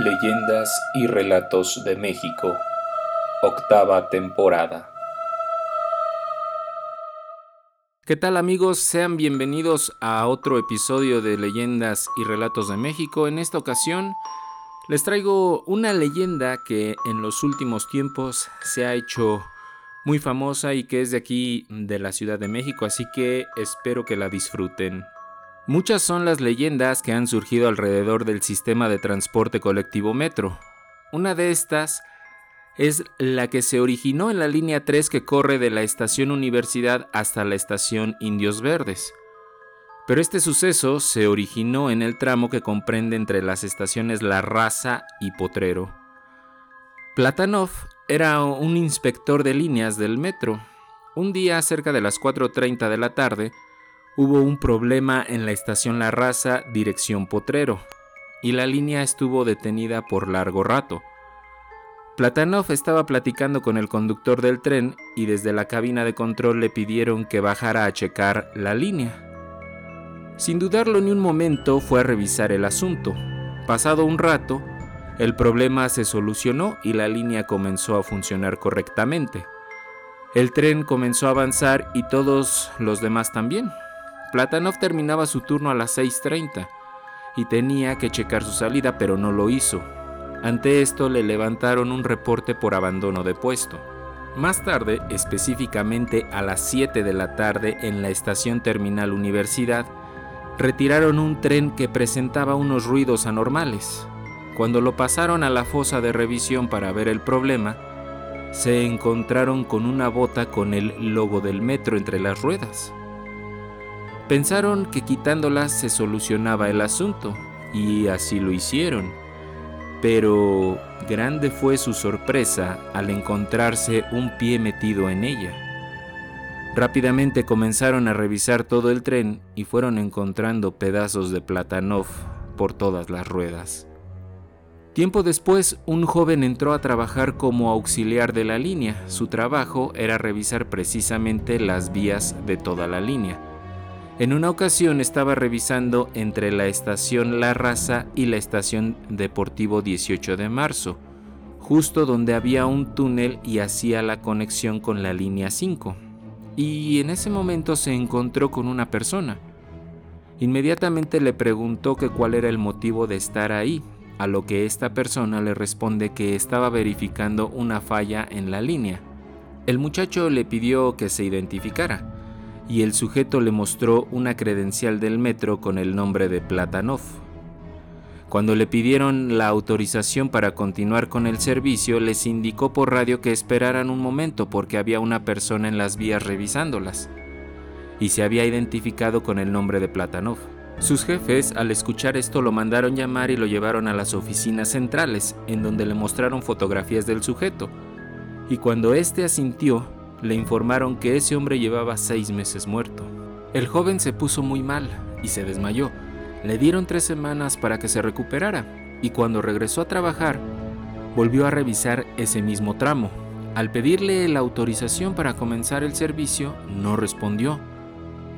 Leyendas y Relatos de México, octava temporada. ¿Qué tal amigos? Sean bienvenidos a otro episodio de Leyendas y Relatos de México. En esta ocasión les traigo una leyenda que en los últimos tiempos se ha hecho muy famosa y que es de aquí de la Ciudad de México, así que espero que la disfruten. Muchas son las leyendas que han surgido alrededor del sistema de transporte colectivo metro. Una de estas es la que se originó en la línea 3 que corre de la estación Universidad hasta la estación Indios Verdes. Pero este suceso se originó en el tramo que comprende entre las estaciones La Raza y Potrero. Platanov era un inspector de líneas del metro. Un día, cerca de las 4.30 de la tarde, hubo un problema en la estación La Raza, dirección Potrero, y la línea estuvo detenida por largo rato. Platanov estaba platicando con el conductor del tren y desde la cabina de control le pidieron que bajara a checar la línea. Sin dudarlo ni un momento fue a revisar el asunto. Pasado un rato, el problema se solucionó y la línea comenzó a funcionar correctamente. El tren comenzó a avanzar y todos los demás también. Platanov terminaba su turno a las 6.30 y tenía que checar su salida, pero no lo hizo. Ante esto le levantaron un reporte por abandono de puesto. Más tarde, específicamente a las 7 de la tarde en la estación Terminal Universidad, retiraron un tren que presentaba unos ruidos anormales. Cuando lo pasaron a la fosa de revisión para ver el problema, se encontraron con una bota con el logo del metro entre las ruedas. Pensaron que quitándolas se solucionaba el asunto, y así lo hicieron. Pero grande fue su sorpresa al encontrarse un pie metido en ella. Rápidamente comenzaron a revisar todo el tren y fueron encontrando pedazos de Platanov por todas las ruedas. Tiempo después, un joven entró a trabajar como auxiliar de la línea. Su trabajo era revisar precisamente las vías de toda la línea. En una ocasión estaba revisando entre la estación La Raza y la estación Deportivo 18 de marzo, justo donde había un túnel y hacía la conexión con la línea 5. Y en ese momento se encontró con una persona. Inmediatamente le preguntó que cuál era el motivo de estar ahí, a lo que esta persona le responde que estaba verificando una falla en la línea. El muchacho le pidió que se identificara y el sujeto le mostró una credencial del metro con el nombre de Platanov. Cuando le pidieron la autorización para continuar con el servicio, les indicó por radio que esperaran un momento porque había una persona en las vías revisándolas, y se había identificado con el nombre de Platanov. Sus jefes, al escuchar esto, lo mandaron llamar y lo llevaron a las oficinas centrales, en donde le mostraron fotografías del sujeto. Y cuando éste asintió, le informaron que ese hombre llevaba seis meses muerto. El joven se puso muy mal y se desmayó. Le dieron tres semanas para que se recuperara y cuando regresó a trabajar, volvió a revisar ese mismo tramo. Al pedirle la autorización para comenzar el servicio, no respondió.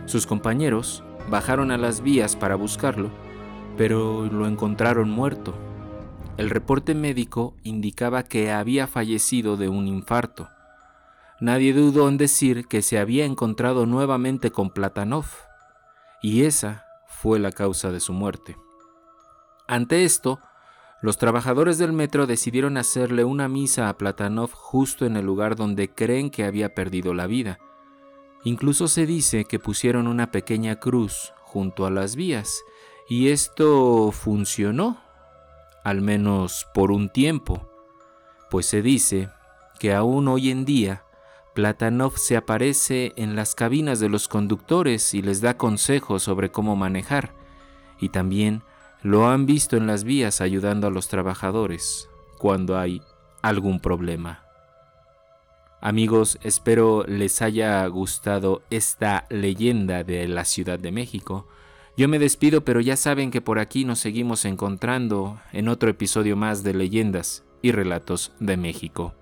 Sus compañeros bajaron a las vías para buscarlo, pero lo encontraron muerto. El reporte médico indicaba que había fallecido de un infarto. Nadie dudó en decir que se había encontrado nuevamente con Platanov, y esa fue la causa de su muerte. Ante esto, los trabajadores del metro decidieron hacerle una misa a Platanov justo en el lugar donde creen que había perdido la vida. Incluso se dice que pusieron una pequeña cruz junto a las vías, y esto funcionó, al menos por un tiempo, pues se dice que aún hoy en día Platanov se aparece en las cabinas de los conductores y les da consejos sobre cómo manejar, y también lo han visto en las vías ayudando a los trabajadores cuando hay algún problema. Amigos, espero les haya gustado esta leyenda de la Ciudad de México. Yo me despido, pero ya saben que por aquí nos seguimos encontrando en otro episodio más de leyendas y relatos de México.